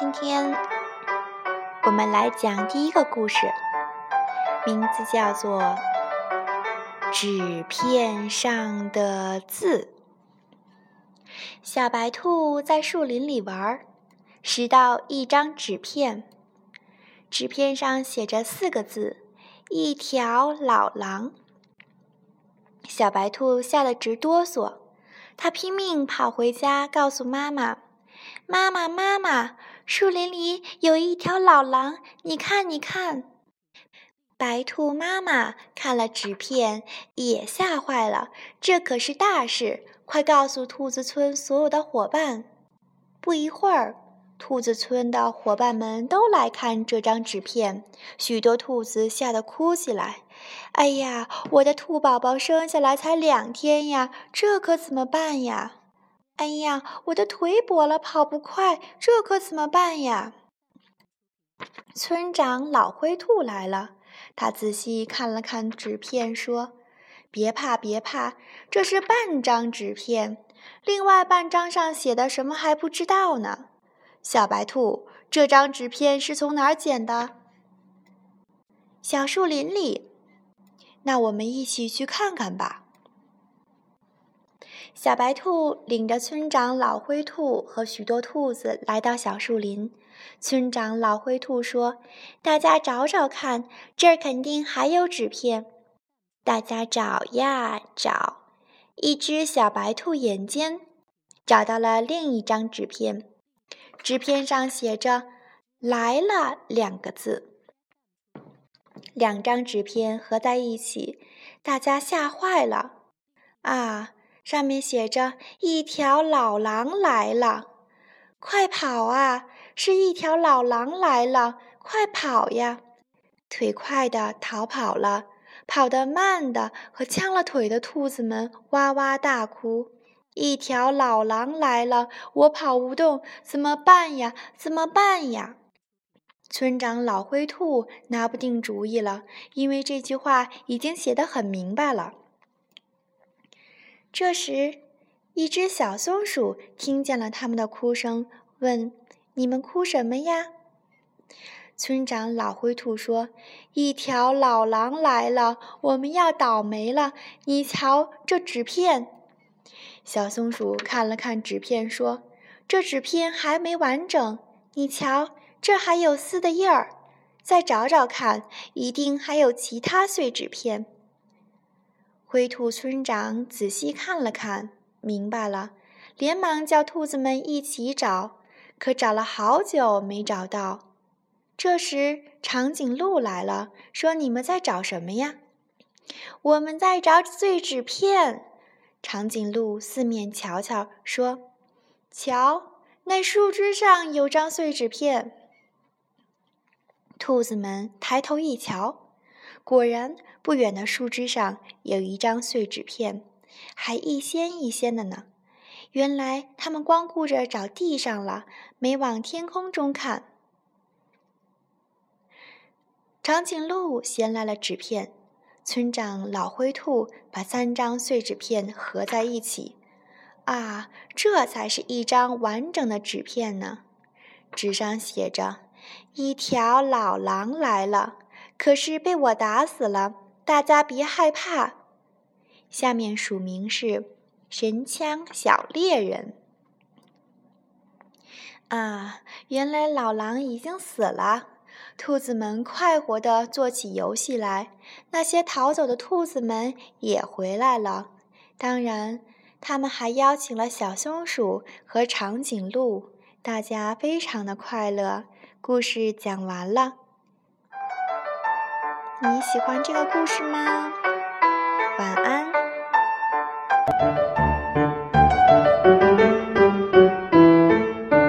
今天我们来讲第一个故事，名字叫做《纸片上的字》。小白兔在树林里玩，拾到一张纸片，纸片上写着四个字：“一条老狼。”小白兔吓得直哆嗦，它拼命跑回家，告诉妈妈：“妈妈，妈妈，树林里有一条老狼，你看，你看。”白兔妈妈看了纸片，也吓坏了。这可是大事，快告诉兔子村所有的伙伴！不一会儿。兔子村的伙伴们都来看这张纸片，许多兔子吓得哭起来。哎呀，我的兔宝宝生下来才两天呀，这可怎么办呀？哎呀，我的腿跛了，跑不快，这可怎么办呀？村长老灰兔来了，他仔细看了看纸片，说：“别怕，别怕，这是半张纸片，另外半张上写的什么还不知道呢。”小白兔，这张纸片是从哪儿捡的？小树林里。那我们一起去看看吧。小白兔领着村长老灰兔和许多兔子来到小树林。村长老灰兔说：“大家找找看，这儿肯定还有纸片。”大家找呀找，一只小白兔眼尖，找到了另一张纸片。纸片上写着“来了”两个字，两张纸片合在一起，大家吓坏了。啊，上面写着“一条老狼来了”，快跑啊！是一条老狼来了，快跑呀！腿快的逃跑了，跑得慢的和呛了腿的兔子们哇哇大哭。一条老狼来了，我跑不动，怎么办呀？怎么办呀？村长老灰兔拿不定主意了，因为这句话已经写得很明白了。这时，一只小松鼠听见了他们的哭声，问：“你们哭什么呀？”村长老灰兔说：“一条老狼来了，我们要倒霉了。你瞧这纸片。”小松鼠看了看纸片，说：“这纸片还没完整，你瞧，这还有撕的印儿。再找找看，一定还有其他碎纸片。”灰兔村长仔细看了看，明白了，连忙叫兔子们一起找，可找了好久没找到。这时，长颈鹿来了，说：“你们在找什么呀？”“我们在找碎纸片。”长颈鹿四面瞧瞧，说：“瞧，那树枝上有张碎纸片。”兔子们抬头一瞧，果然不远的树枝上有一张碎纸片，还一掀一掀的呢。原来他们光顾着找地上了，没往天空中看。长颈鹿衔来了纸片。村长老灰兔把三张碎纸片合在一起，啊，这才是一张完整的纸片呢。纸上写着：“一条老狼来了，可是被我打死了。大家别害怕。”下面署名是“神枪小猎人”。啊，原来老狼已经死了。兔子们快活地做起游戏来，那些逃走的兔子们也回来了。当然，他们还邀请了小松鼠和长颈鹿，大家非常的快乐。故事讲完了，你喜欢这个故事吗？晚安。